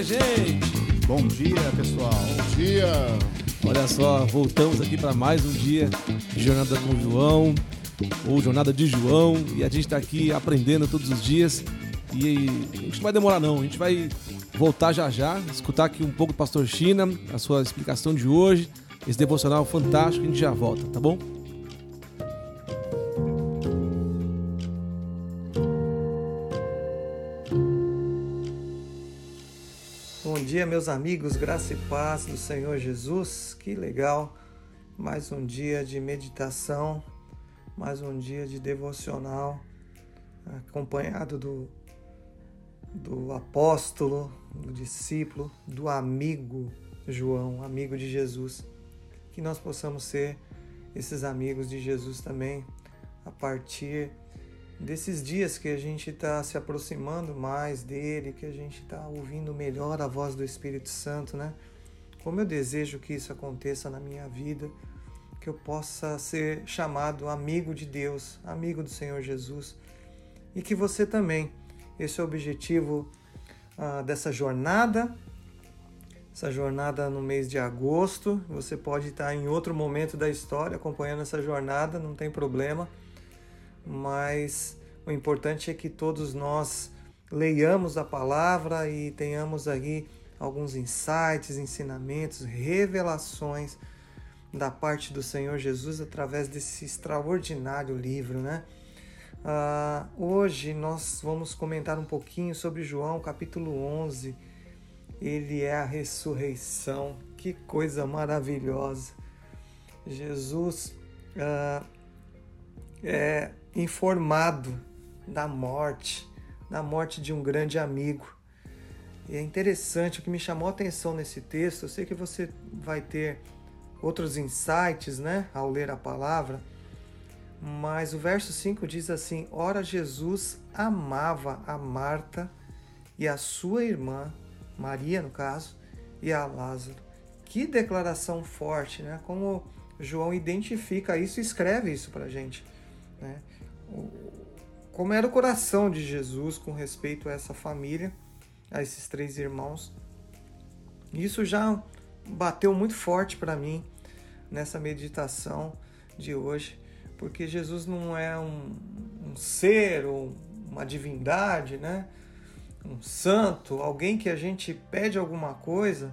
dia, gente! Bom dia, pessoal. Bom dia! Olha só, voltamos aqui para mais um dia de Jornada com João, ou Jornada de João, e a gente está aqui aprendendo todos os dias. E a gente não vai demorar, não, a gente vai voltar já já, escutar aqui um pouco do Pastor China, a sua explicação de hoje, esse devocional fantástico, a gente já volta, tá bom? Dia, meus amigos, graça e paz do Senhor Jesus. Que legal! Mais um dia de meditação, mais um dia de devocional, acompanhado do, do apóstolo, do discípulo, do amigo João, amigo de Jesus. Que nós possamos ser esses amigos de Jesus também, a partir desses dias que a gente está se aproximando mais dele, que a gente está ouvindo melhor a voz do Espírito Santo, né? Como eu desejo que isso aconteça na minha vida, que eu possa ser chamado amigo de Deus, amigo do Senhor Jesus, e que você também. Esse é o objetivo uh, dessa jornada, essa jornada no mês de agosto. Você pode estar em outro momento da história acompanhando essa jornada, não tem problema mas o importante é que todos nós leiamos a palavra e tenhamos aí alguns insights, ensinamentos, revelações da parte do Senhor Jesus através desse extraordinário livro, né? Uh, hoje nós vamos comentar um pouquinho sobre João capítulo 11. Ele é a ressurreição, que coisa maravilhosa! Jesus uh, é informado da morte, da morte de um grande amigo. E é interessante, o que me chamou a atenção nesse texto, eu sei que você vai ter outros insights, né, ao ler a palavra, mas o verso 5 diz assim: Ora, Jesus amava a Marta e a sua irmã, Maria no caso, e a Lázaro. Que declaração forte, né? Como João identifica isso e escreve isso para gente. Né? como era o coração de Jesus com respeito a essa família, a esses três irmãos. Isso já bateu muito forte para mim nessa meditação de hoje, porque Jesus não é um, um ser ou uma divindade, né? Um santo, alguém que a gente pede alguma coisa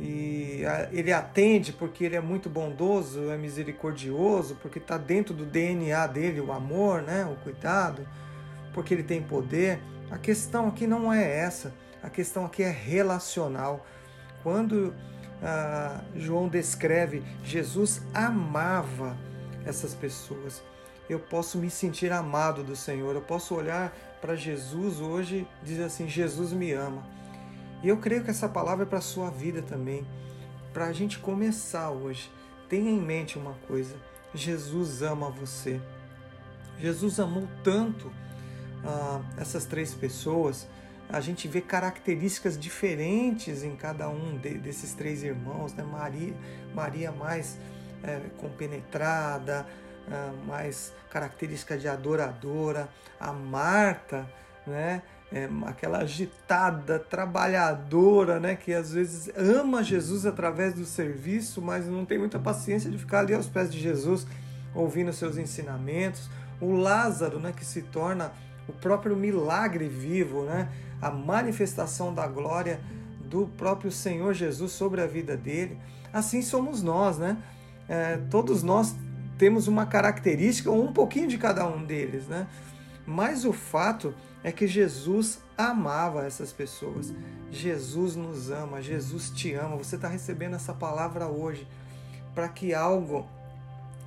e ele atende porque ele é muito bondoso, é misericordioso, porque está dentro do DNA dele o amor, né, o cuidado, porque ele tem poder. A questão aqui não é essa, a questão aqui é relacional. Quando ah, João descreve Jesus amava essas pessoas, eu posso me sentir amado do Senhor, eu posso olhar para Jesus hoje e dizer assim: Jesus me ama. E eu creio que essa palavra é para a sua vida também. Para a gente começar hoje, tenha em mente uma coisa: Jesus ama você. Jesus amou tanto ah, essas três pessoas. A gente vê características diferentes em cada um de, desses três irmãos. Né? Maria, Maria mais é, compenetrada, ah, mais característica de adoradora. A Marta, né? É, aquela agitada, trabalhadora, né, que às vezes ama Jesus através do serviço, mas não tem muita paciência de ficar ali aos pés de Jesus ouvindo seus ensinamentos. O Lázaro, né, que se torna o próprio milagre vivo, né, a manifestação da glória do próprio Senhor Jesus sobre a vida dele. Assim somos nós, né? É, todos nós temos uma característica ou um pouquinho de cada um deles, né? Mas o fato é que Jesus amava essas pessoas. Jesus nos ama, Jesus te ama. Você está recebendo essa palavra hoje para que algo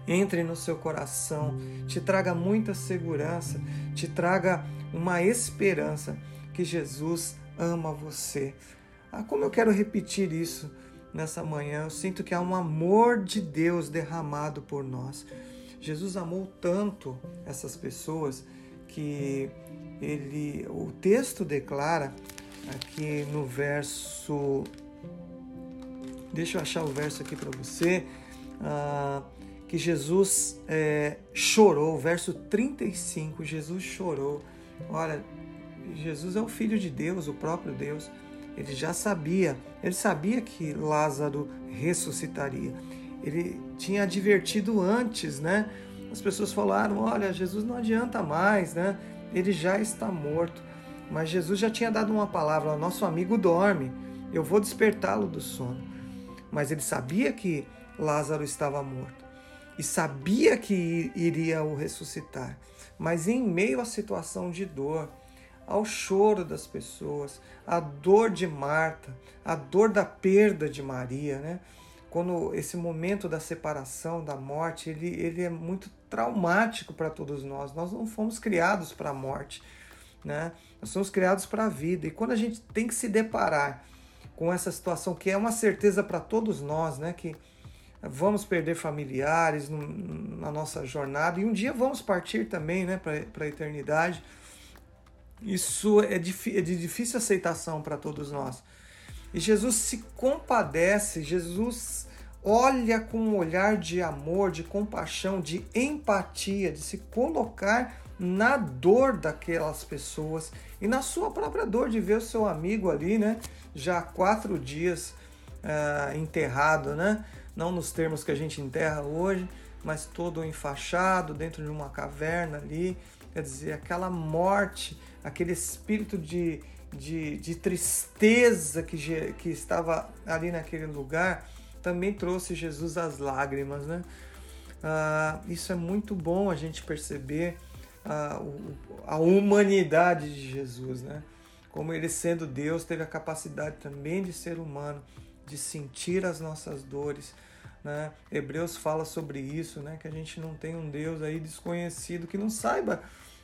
entre no seu coração, te traga muita segurança, te traga uma esperança que Jesus ama você. Ah, como eu quero repetir isso nessa manhã, eu sinto que há um amor de Deus derramado por nós. Jesus amou tanto essas pessoas que ele, o texto declara aqui no verso, deixa eu achar o verso aqui para você, uh, que Jesus é, chorou, verso 35, Jesus chorou. Olha, Jesus é o Filho de Deus, o próprio Deus, Ele já sabia, ele sabia que Lázaro ressuscitaria. Ele tinha advertido antes, né? As pessoas falaram: "Olha, Jesus não adianta mais, né? Ele já está morto". Mas Jesus já tinha dado uma palavra: "Nosso amigo dorme. Eu vou despertá-lo do sono". Mas ele sabia que Lázaro estava morto e sabia que iria o ressuscitar. Mas em meio à situação de dor, ao choro das pessoas, à dor de Marta, à dor da perda de Maria, né? Quando esse momento da separação, da morte, ele, ele é muito traumático para todos nós. Nós não fomos criados para a morte, né? Nós somos criados para a vida. E quando a gente tem que se deparar com essa situação que é uma certeza para todos nós, né? Que vamos perder familiares na nossa jornada e um dia vamos partir também, né? Para a eternidade isso é, é de difícil aceitação para todos nós. E Jesus se compadece, Jesus olha com um olhar de amor, de compaixão, de empatia, de se colocar na dor daquelas pessoas e na sua própria dor de ver o seu amigo ali, né? Já há quatro dias uh, enterrado, né? Não nos termos que a gente enterra hoje, mas todo enfaixado dentro de uma caverna ali. Quer dizer, aquela morte aquele espírito de, de, de tristeza que, que estava ali naquele lugar, também trouxe Jesus às lágrimas, né? Ah, isso é muito bom a gente perceber a, a humanidade de Jesus, né? Como ele sendo Deus teve a capacidade também de ser humano, de sentir as nossas dores, né? Hebreus fala sobre isso, né? Que a gente não tem um Deus aí desconhecido que não saiba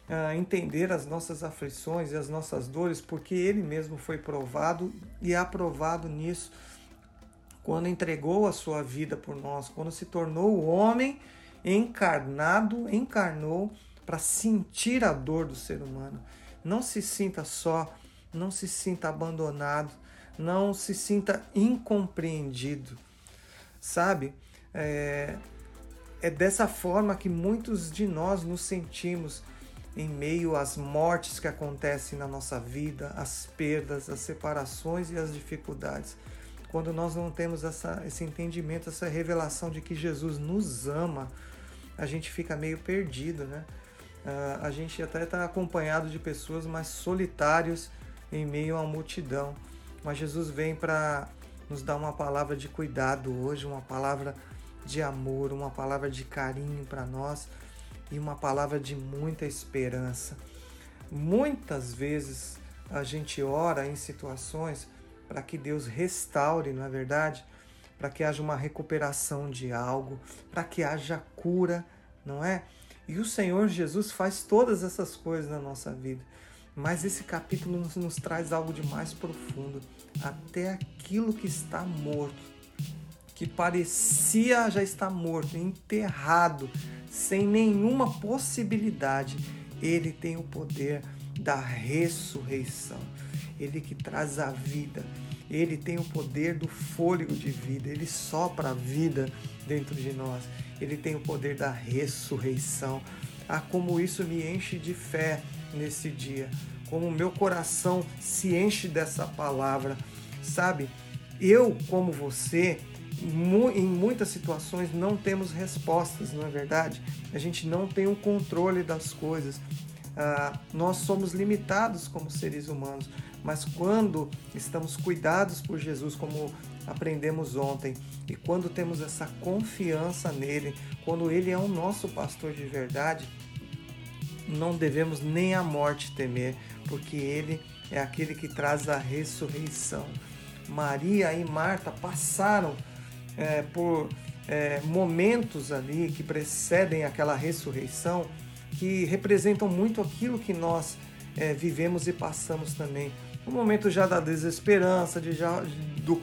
uh, entender as nossas aflições e as nossas dores, porque Ele mesmo foi provado e aprovado nisso quando entregou a sua vida por nós, quando se tornou o homem encarnado, encarnou para sentir a dor do ser humano. Não se sinta só, não se sinta abandonado, não se sinta incompreendido. Sabe? É, é dessa forma que muitos de nós nos sentimos em meio às mortes que acontecem na nossa vida, as perdas, as separações e as dificuldades. Quando nós não temos essa, esse entendimento, essa revelação de que Jesus nos ama, a gente fica meio perdido, né? Uh, a gente até está acompanhado de pessoas mais solitários em meio à multidão. Mas Jesus vem para nos dar uma palavra de cuidado hoje, uma palavra de amor, uma palavra de carinho para nós e uma palavra de muita esperança. Muitas vezes a gente ora em situações para que Deus restaure, não é verdade? Para que haja uma recuperação de algo, para que haja cura, não é? E o Senhor Jesus faz todas essas coisas na nossa vida. Mas esse capítulo nos, nos traz algo de mais profundo. Até aquilo que está morto que parecia já estar morto, enterrado, sem nenhuma possibilidade, ele tem o poder da ressurreição. Ele que traz a vida, ele tem o poder do fôlego de vida, ele sopra a vida dentro de nós. Ele tem o poder da ressurreição. Ah, como isso me enche de fé nesse dia, como o meu coração se enche dessa palavra, sabe? Eu, como você, em muitas situações não temos respostas, não é verdade? A gente não tem o um controle das coisas. Ah, nós somos limitados como seres humanos, mas quando estamos cuidados por Jesus, como aprendemos ontem, e quando temos essa confiança nele, quando ele é o nosso pastor de verdade, não devemos nem a morte temer, porque ele é aquele que traz a ressurreição. Maria e Marta passaram é, por é, momentos ali que precedem aquela ressurreição, que representam muito aquilo que nós é, vivemos e passamos também. O momento já da desesperança, de já, do,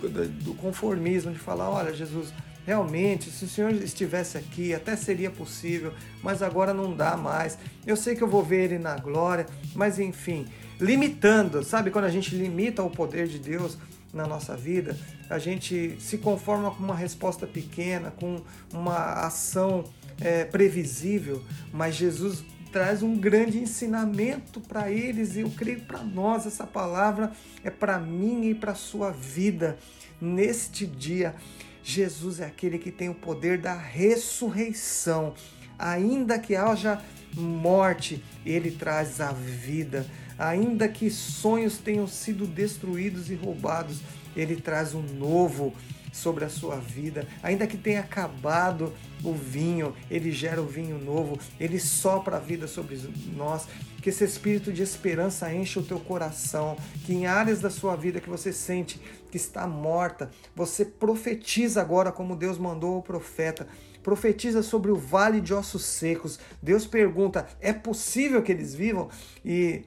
do conformismo, de falar, olha Jesus, realmente, se o Senhor estivesse aqui, até seria possível, mas agora não dá mais. Eu sei que eu vou ver Ele na glória, mas enfim, limitando, sabe quando a gente limita o poder de Deus, na nossa vida, a gente se conforma com uma resposta pequena, com uma ação é, previsível, mas Jesus traz um grande ensinamento para eles e eu creio para nós essa palavra é para mim e para sua vida neste dia. Jesus é aquele que tem o poder da ressurreição. Ainda que haja morte, ele traz a vida. Ainda que sonhos tenham sido destruídos e roubados, ele traz um novo sobre a sua vida. Ainda que tenha acabado o vinho, ele gera o vinho novo, ele sopra a vida sobre nós. Que esse espírito de esperança enche o teu coração, que em áreas da sua vida que você sente que está morta, você profetiza agora como Deus mandou o profeta profetiza sobre o vale de ossos secos. Deus pergunta: é possível que eles vivam? E,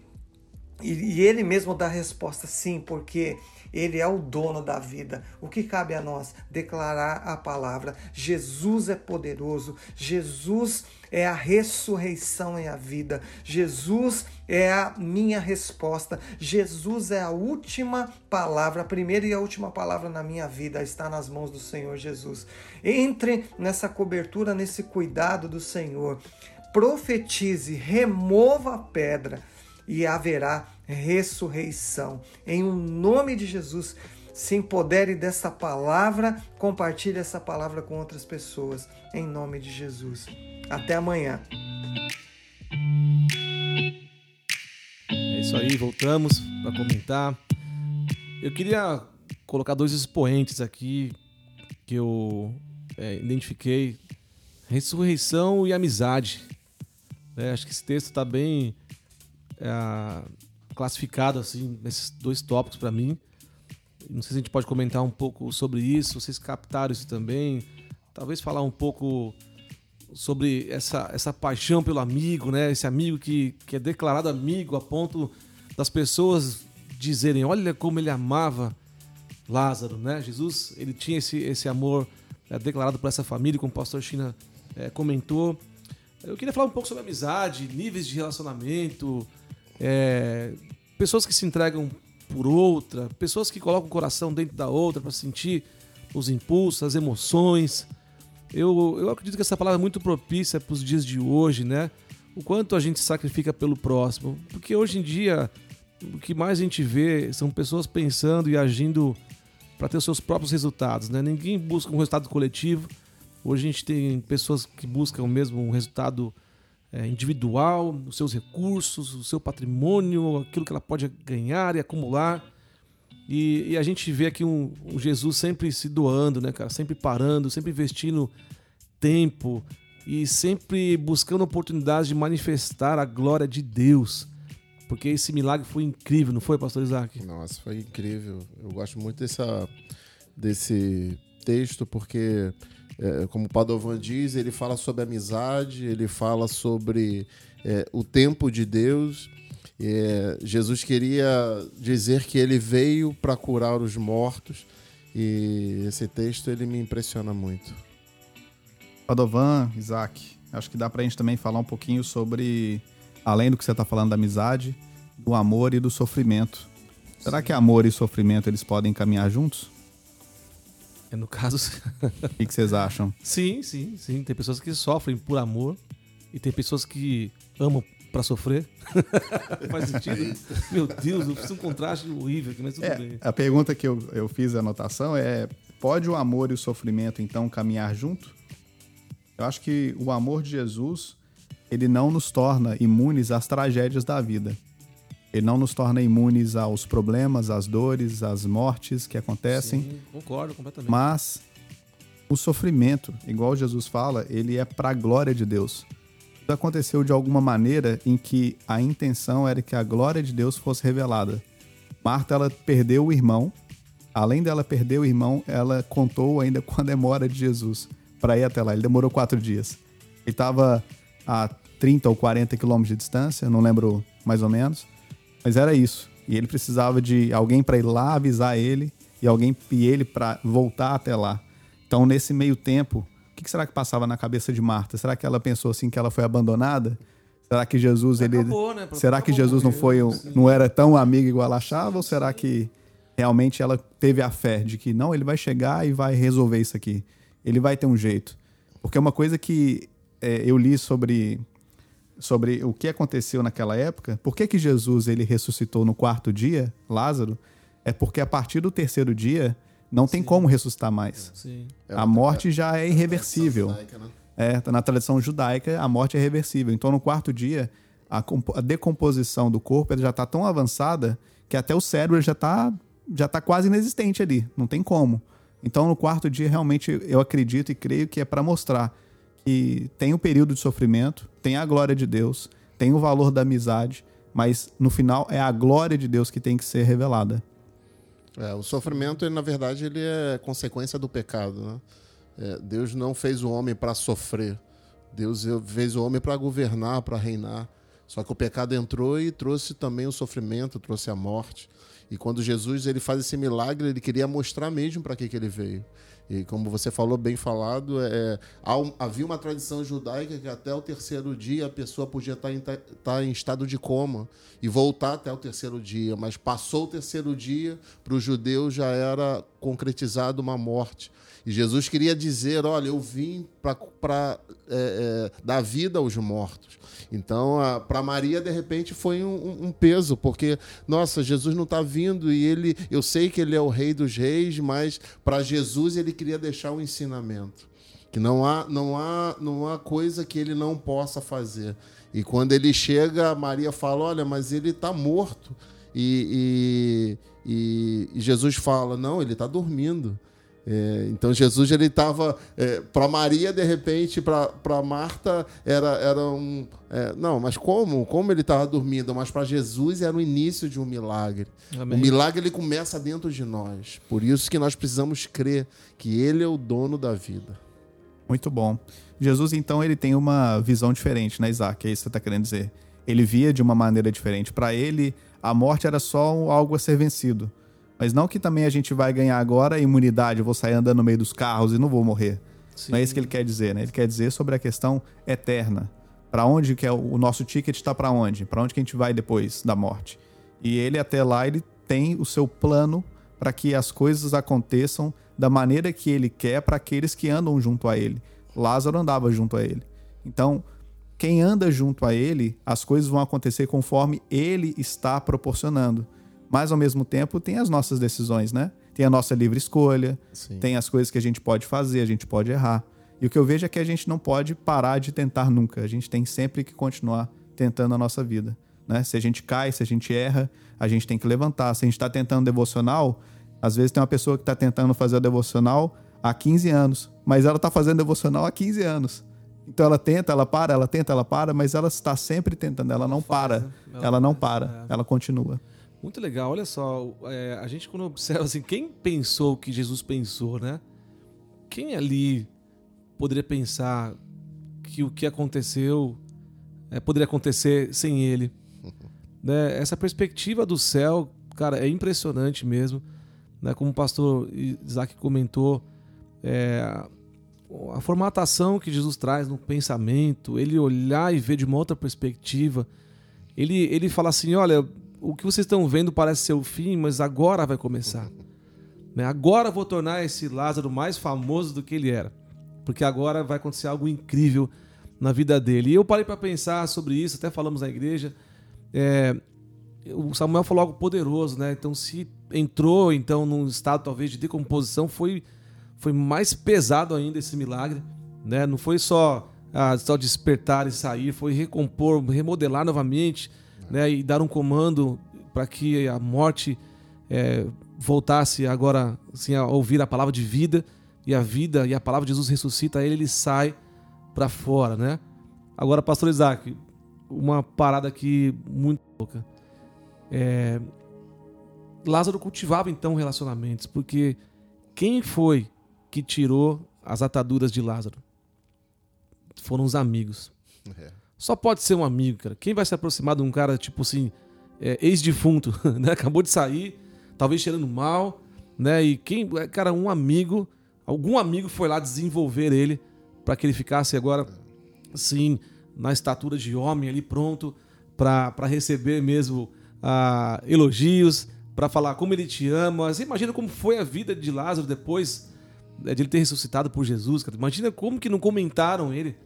e, e, ele mesmo dá a resposta: sim, porque ele é o dono da vida. O que cabe a nós? Declarar a palavra. Jesus é poderoso. Jesus é a ressurreição e a vida. Jesus é a minha resposta. Jesus é a última palavra, a primeira e a última palavra na minha vida está nas mãos do Senhor Jesus. Entre nessa cobertura, nesse cuidado do Senhor. Profetize, remova a pedra e haverá ressurreição. Em um nome de Jesus, se empodere dessa palavra, compartilhe essa palavra com outras pessoas. Em nome de Jesus. Até amanhã. É isso aí, voltamos para comentar. Eu queria colocar dois expoentes aqui que eu é, identifiquei: ressurreição e amizade. É, acho que esse texto está bem é, classificado assim nesses dois tópicos para mim. Não sei se a gente pode comentar um pouco sobre isso. Vocês captaram isso também? Talvez falar um pouco sobre essa, essa paixão pelo amigo, né? Esse amigo que, que é declarado amigo a ponto das pessoas dizerem: olha como ele amava Lázaro, né? Jesus, ele tinha esse, esse amor é, declarado por essa família, como o pastor China é, comentou. Eu queria falar um pouco sobre amizade, níveis de relacionamento, é, pessoas que se entregam por outra, pessoas que colocam o coração dentro da outra para sentir os impulsos, as emoções. Eu, eu acredito que essa palavra é muito propícia para os dias de hoje, né? O quanto a gente sacrifica pelo próximo. Porque hoje em dia, o que mais a gente vê são pessoas pensando e agindo para ter os seus próprios resultados, né? Ninguém busca um resultado coletivo. Hoje a gente tem pessoas que buscam mesmo um resultado é, individual, os seus recursos, o seu patrimônio, aquilo que ela pode ganhar e acumular. E, e a gente vê aqui um, um, Jesus sempre se doando, né, cara? Sempre parando, sempre investindo tempo e sempre buscando oportunidades de manifestar a glória de Deus. Porque esse milagre foi incrível, não foi, pastor Isaac? Nossa, foi incrível. Eu gosto muito dessa, desse texto porque, é, como o Padovan diz, ele fala sobre amizade, ele fala sobre é, o tempo de Deus é, Jesus queria dizer que ele veio para curar os mortos e esse texto ele me impressiona muito. Padovan, Isaac, acho que dá para a gente também falar um pouquinho sobre, além do que você está falando da amizade, do amor e do sofrimento. Será que amor e sofrimento eles podem caminhar juntos? É no caso. O que, que vocês acham? Sim, sim, sim. Tem pessoas que sofrem por amor e tem pessoas que amam para sofrer. Faz sentido? Meu Deus, eu fiz um contraste horrível aqui, mas tudo é, bem. A pergunta que eu, eu fiz a anotação é: pode o amor e o sofrimento então caminhar junto? Eu acho que o amor de Jesus ele não nos torna imunes às tragédias da vida. Ele não nos torna imunes aos problemas, às dores, às mortes que acontecem. Sim, concordo completamente. Mas o sofrimento, igual Jesus fala, ele é para a glória de Deus aconteceu de alguma maneira em que a intenção era que a glória de Deus fosse revelada. Marta ela perdeu o irmão. Além dela perder o irmão, ela contou ainda com a demora de Jesus para ir até lá. Ele demorou quatro dias. Ele estava a 30 ou 40 quilômetros de distância, não lembro mais ou menos, mas era isso. E ele precisava de alguém para ir lá avisar ele e alguém e ele para voltar até lá. Então, nesse meio tempo, que, que será que passava na cabeça de Marta? Será que ela pensou assim que ela foi abandonada? Será que Jesus ele acabou, né? Será que Jesus não foi não era tão amigo igual ela achava ou será que realmente ela teve a fé de que não, ele vai chegar e vai resolver isso aqui. Ele vai ter um jeito. Porque é uma coisa que é, eu li sobre sobre o que aconteceu naquela época, por que, que Jesus ele ressuscitou no quarto dia, Lázaro, é porque a partir do terceiro dia não tem como ressuscitar mais. Sim. A morte já é irreversível. É, tá na tradição judaica, a morte é reversível. Então, no quarto dia, a, a decomposição do corpo já está tão avançada que até o cérebro já está já tá quase inexistente ali. Não tem como. Então, no quarto dia, realmente, eu acredito e creio que é para mostrar tem o período de sofrimento, tem a glória de Deus, tem o valor da amizade, mas no final é a glória de Deus que tem que ser revelada. É, o sofrimento, ele, na verdade, ele é consequência do pecado. Né? É, Deus não fez o homem para sofrer. Deus fez o homem para governar, para reinar. Só que o pecado entrou e trouxe também o sofrimento, trouxe a morte. E quando Jesus ele faz esse milagre, ele queria mostrar mesmo para que, que ele veio. E como você falou, bem falado, é, havia uma tradição judaica que até o terceiro dia a pessoa podia estar em, ta- estar em estado de coma e voltar até o terceiro dia. Mas passou o terceiro dia, para o judeu já era concretizado uma morte. E Jesus queria dizer: olha, eu vim para é, dar vida aos mortos. Então, para Maria, de repente, foi um, um- peso, porque, nossa, Jesus não está vindo e ele, eu sei que ele é o rei dos reis, mas para Jesus ele queria deixar um ensinamento. Que não há, não, há, não há coisa que ele não possa fazer. E quando ele chega, Maria fala: olha, mas ele está morto. E- e- e Jesus fala: não, ele está dormindo. É, então Jesus ele estava para Maria de repente para Marta era era um é, não mas como como ele estava dormindo mas para Jesus era o início de um milagre Amém. o milagre ele começa dentro de nós por isso que nós precisamos crer que ele é o dono da vida Muito bom. Jesus, então, ele tem uma visão diferente, né, Isaac? É isso que você está querendo dizer. Ele via de uma maneira diferente. Para ele, a morte era só algo a ser vencido. Mas não que também a gente vai ganhar agora imunidade, eu vou sair andando no meio dos carros e não vou morrer. Sim. Não é isso que ele quer dizer, né? Ele quer dizer sobre a questão eterna. Para onde que é o nosso ticket está para onde? Para onde que a gente vai depois da morte? E ele até lá ele tem o seu plano para que as coisas aconteçam da maneira que ele quer para aqueles que andam junto a ele. Lázaro andava junto a ele. Então, quem anda junto a ele, as coisas vão acontecer conforme ele está proporcionando. Mas ao mesmo tempo tem as nossas decisões, né? Tem a nossa livre escolha, Sim. tem as coisas que a gente pode fazer, a gente pode errar. E o que eu vejo é que a gente não pode parar de tentar nunca. A gente tem sempre que continuar tentando a nossa vida. Né? Se a gente cai, se a gente erra, a gente tem que levantar. Se a gente está tentando devocional, às vezes tem uma pessoa que está tentando fazer o devocional há 15 anos, mas ela está fazendo devocional há 15 anos. Então ela tenta, ela para, ela tenta, ela para, mas ela está sempre tentando, ela não para. né? Ela não para, é. ela continua. Muito legal, olha só, é, a gente quando observa assim, quem pensou o que Jesus pensou, né? Quem ali poderia pensar que o que aconteceu é, poderia acontecer sem ele? Né? Essa perspectiva do céu, cara, é impressionante mesmo. Né? Como o pastor Isaac comentou, é, a formatação que Jesus traz no pensamento, ele olhar e ver de uma outra perspectiva, ele, ele fala assim: olha, o que vocês estão vendo parece ser o fim, mas agora vai começar. Né? Agora vou tornar esse Lázaro mais famoso do que ele era, porque agora vai acontecer algo incrível na vida dele. E eu parei para pensar sobre isso, até falamos na igreja. É, o Samuel falou algo poderoso, né? Então, se entrou então num estado talvez de decomposição, foi, foi mais pesado ainda esse milagre, né? Não foi só ah, só despertar e sair, foi recompor, remodelar novamente, né? E dar um comando para que a morte é, voltasse agora assim, a ouvir a palavra de vida e a vida e a palavra de Jesus ressuscita ele, ele sai para fora, né? Agora, Pastor Isaac, uma parada aqui muito louca. É, Lázaro cultivava então relacionamentos, porque quem foi que tirou as ataduras de Lázaro? Foram os amigos. É. Só pode ser um amigo, cara. Quem vai se aproximar de um cara, tipo assim, é, ex-defunto, né? Acabou de sair, talvez cheirando mal, né? E quem, é, cara, um amigo, algum amigo foi lá desenvolver ele para que ele ficasse agora, sim, na estatura de homem ali, pronto para receber mesmo ah, elogios, para falar como ele te ama. Você imagina como foi a vida de Lázaro depois né, de ele ter ressuscitado por Jesus, cara. Imagina como que não comentaram ele.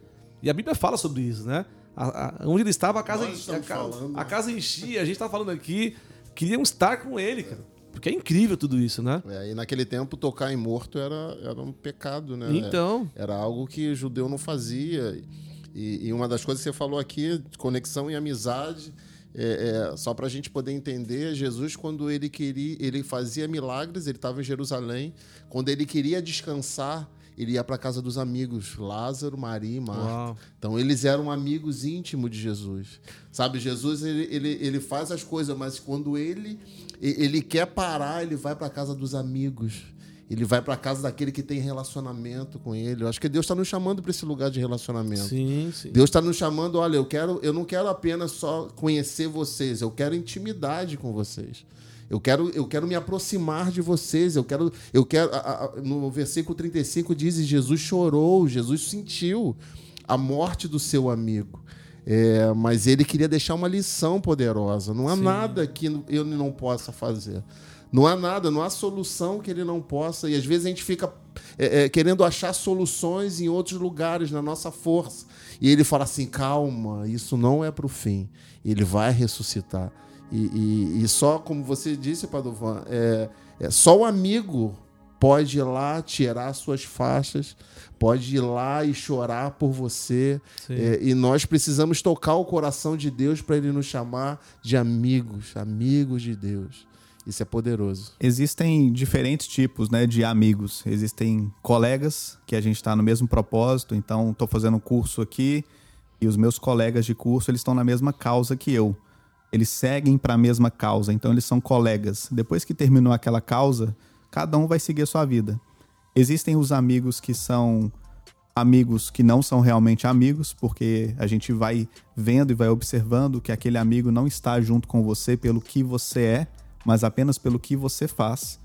E a Bíblia fala sobre isso, né? A, a, onde ele estava, a casa, enchia, a, estamos ca- falando. a casa enchia. A gente tá falando aqui, queriam estar com ele, cara. Porque é incrível tudo isso, né? É, e naquele tempo, tocar em morto era, era um pecado, né? Então, Era algo que judeu não fazia. E, e uma das coisas que você falou aqui, conexão e amizade, é, é, só para a gente poder entender, Jesus, quando ele queria, ele fazia milagres, ele estava em Jerusalém. Quando ele queria descansar, ele ia para casa dos amigos, Lázaro, Maria e Marta. Uau. Então eles eram amigos íntimos de Jesus. Sabe, Jesus ele, ele, ele faz as coisas, mas quando ele ele quer parar, ele vai para casa dos amigos. Ele vai para casa daquele que tem relacionamento com ele. Eu acho que Deus está nos chamando para esse lugar de relacionamento. sim, sim. Deus está nos chamando, olha, eu quero, eu não quero apenas só conhecer vocês, eu quero intimidade com vocês. Eu quero, eu quero me aproximar de vocês. Eu quero, eu quero. a- a- no versículo 35 diz: Jesus chorou, Jesus sentiu a morte do seu amigo. É, mas ele queria deixar uma lição poderosa. Não há nada que eu não possa fazer. Não há nada, não há solução que ele não possa. E às vezes a gente fica é, é, querendo achar soluções em outros lugares, na nossa força. E ele fala assim: calma, isso não é para o fim. Ele vai ressuscitar. E, e- e só, como você disse, Padovan, é, é, só o amigo pode ir lá tirar suas faixas, pode ir lá e chorar por você. É, e nós precisamos tocar o coração de Deus para ele nos chamar de amigos, amigos de Deus. Isso é poderoso. Existem diferentes tipos né, de amigos. Existem colegas que a gente está no mesmo propósito, então estou fazendo um curso aqui e os meus colegas de curso eles estão na mesma causa que eu. Eles seguem para a mesma causa, então eles são colegas. Depois que terminou aquela causa, cada um vai seguir a sua vida. Existem os amigos que são amigos que não são realmente amigos, porque a gente vai vendo e vai observando que aquele amigo não está junto com você pelo que você é, mas apenas pelo que você faz.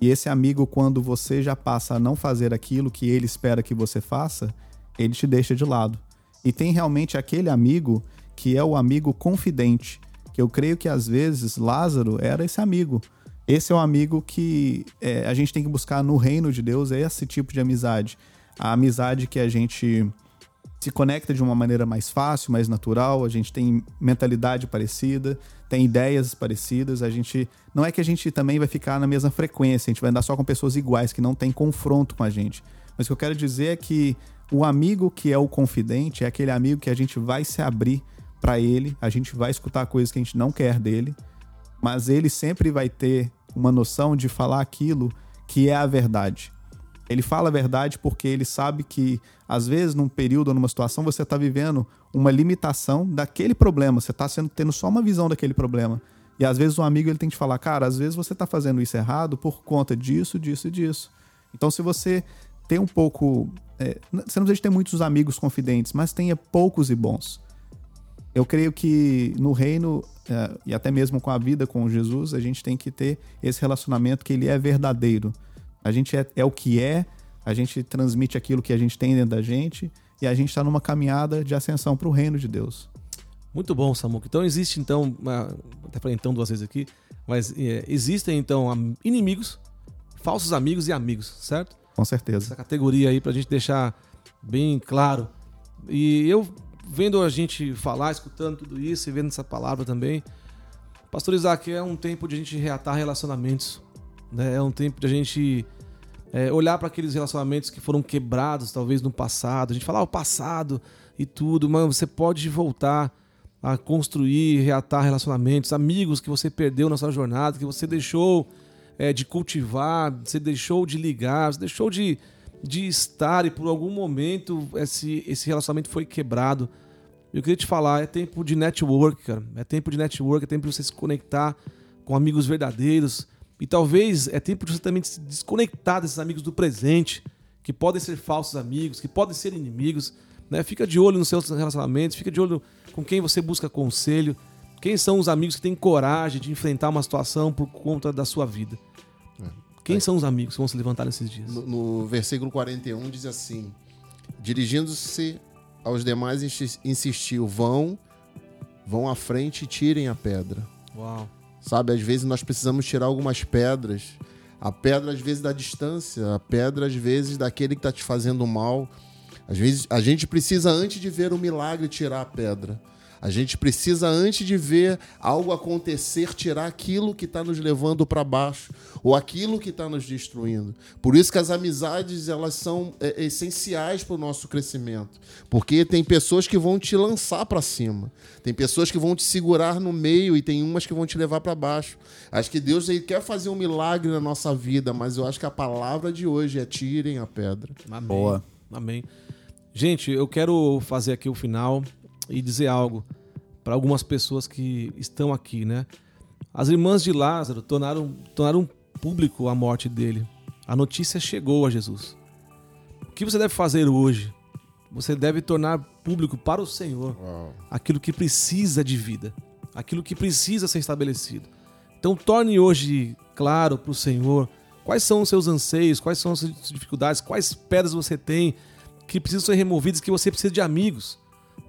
E esse amigo, quando você já passa a não fazer aquilo que ele espera que você faça, ele te deixa de lado. E tem realmente aquele amigo que é o amigo confidente, que eu creio que às vezes Lázaro era esse amigo. Esse é o amigo que é, a gente tem que buscar no reino de Deus, é esse tipo de amizade. A amizade que a gente se conecta de uma maneira mais fácil, mais natural, a gente tem mentalidade parecida, tem ideias parecidas, a gente não é que a gente também vai ficar na mesma frequência, a gente vai andar só com pessoas iguais que não tem confronto com a gente. Mas o que eu quero dizer é que o amigo que é o confidente é aquele amigo que a gente vai se abrir para ele, a gente vai escutar coisas que a gente não quer dele, mas ele sempre vai ter uma noção de falar aquilo que é a verdade. Ele fala a verdade porque ele sabe que, às vezes, num período ou numa situação, você está vivendo uma limitação daquele problema. Você está tendo só uma visão daquele problema. E às vezes o amigo ele tem que falar, cara, às vezes você está fazendo isso errado por conta disso, disso e disso. Então, se você tem um pouco. é, você não precisa ter muitos amigos confidentes, mas tenha poucos e bons. Eu creio que no reino, é, e até mesmo com a vida com Jesus, a gente tem que ter esse relacionamento que ele é verdadeiro. A gente é, é o que é, a gente transmite aquilo que a gente tem dentro da gente, e a gente está numa caminhada de ascensão para o reino de Deus. Muito bom, Samuca. Então existe então, até falei então duas vezes aqui, mas é, existem então inimigos, falsos amigos e amigos, certo? Com certeza. Essa categoria aí pra gente deixar bem claro. E eu vendo a gente falar, escutando tudo isso e vendo essa palavra também, Pastor Isaac, é um tempo de a gente reatar relacionamentos, né? É um tempo de a gente é, olhar para aqueles relacionamentos que foram quebrados, talvez no passado. A gente fala ah, o passado e tudo, mas você pode voltar a construir, reatar relacionamentos, amigos que você perdeu na sua jornada, que você deixou é, de cultivar, você deixou de ligar, você deixou de, de estar e por algum momento esse, esse relacionamento foi quebrado. Eu queria te falar, é tempo de network, cara. É tempo de network, é tempo de você se conectar com amigos verdadeiros. E talvez é tempo de você também se desconectar desses amigos do presente, que podem ser falsos amigos, que podem ser inimigos. Né? Fica de olho nos seus relacionamentos, fica de olho com quem você busca conselho, quem são os amigos que têm coragem de enfrentar uma situação por conta da sua vida. Quem são os amigos que vão se levantar nesses dias? No, no versículo 41 diz assim: Dirigindo-se aos demais, insi- insistiu: Vão, vão à frente e tirem a pedra. Uau. Sabe, às vezes nós precisamos tirar algumas pedras. A pedra, às vezes, da distância, a pedra, às vezes, daquele que está te fazendo mal. Às vezes a gente precisa, antes de ver o milagre, tirar a pedra. A gente precisa, antes de ver algo acontecer, tirar aquilo que está nos levando para baixo ou aquilo que está nos destruindo. Por isso que as amizades elas são é, essenciais para o nosso crescimento, porque tem pessoas que vão te lançar para cima, tem pessoas que vão te segurar no meio e tem umas que vão te levar para baixo. Acho que Deus ele quer fazer um milagre na nossa vida, mas eu acho que a palavra de hoje é tirem a pedra. Amém. Boa. Amém. Gente, eu quero fazer aqui o final e dizer algo para algumas pessoas que estão aqui, né? As irmãs de Lázaro tornaram, tornaram público a morte dele. A notícia chegou a Jesus. O que você deve fazer hoje? Você deve tornar público para o Senhor Uau. aquilo que precisa de vida, aquilo que precisa ser estabelecido. Então torne hoje claro para o Senhor quais são os seus anseios, quais são as suas dificuldades, quais pedras você tem que precisam ser removidas, que você precisa de amigos.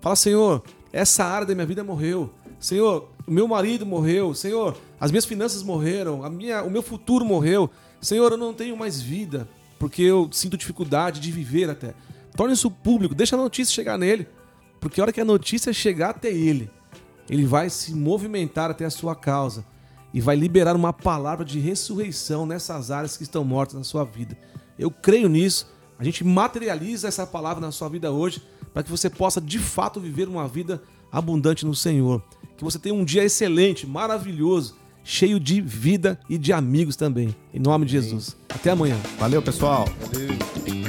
Fala, Senhor, essa área da minha vida morreu. Senhor, o meu marido morreu. Senhor, as minhas finanças morreram. A minha, o meu futuro morreu. Senhor, eu não tenho mais vida porque eu sinto dificuldade de viver até. Torne isso público, deixa a notícia chegar nele. Porque a hora que a notícia chegar até ele, ele vai se movimentar até a sua causa e vai liberar uma palavra de ressurreição nessas áreas que estão mortas na sua vida. Eu creio nisso. A gente materializa essa palavra na sua vida hoje para que você possa de fato viver uma vida abundante no Senhor. Que você tenha um dia excelente, maravilhoso, cheio de vida e de amigos também. Em nome de Jesus. Até amanhã. Valeu, pessoal. Valeu.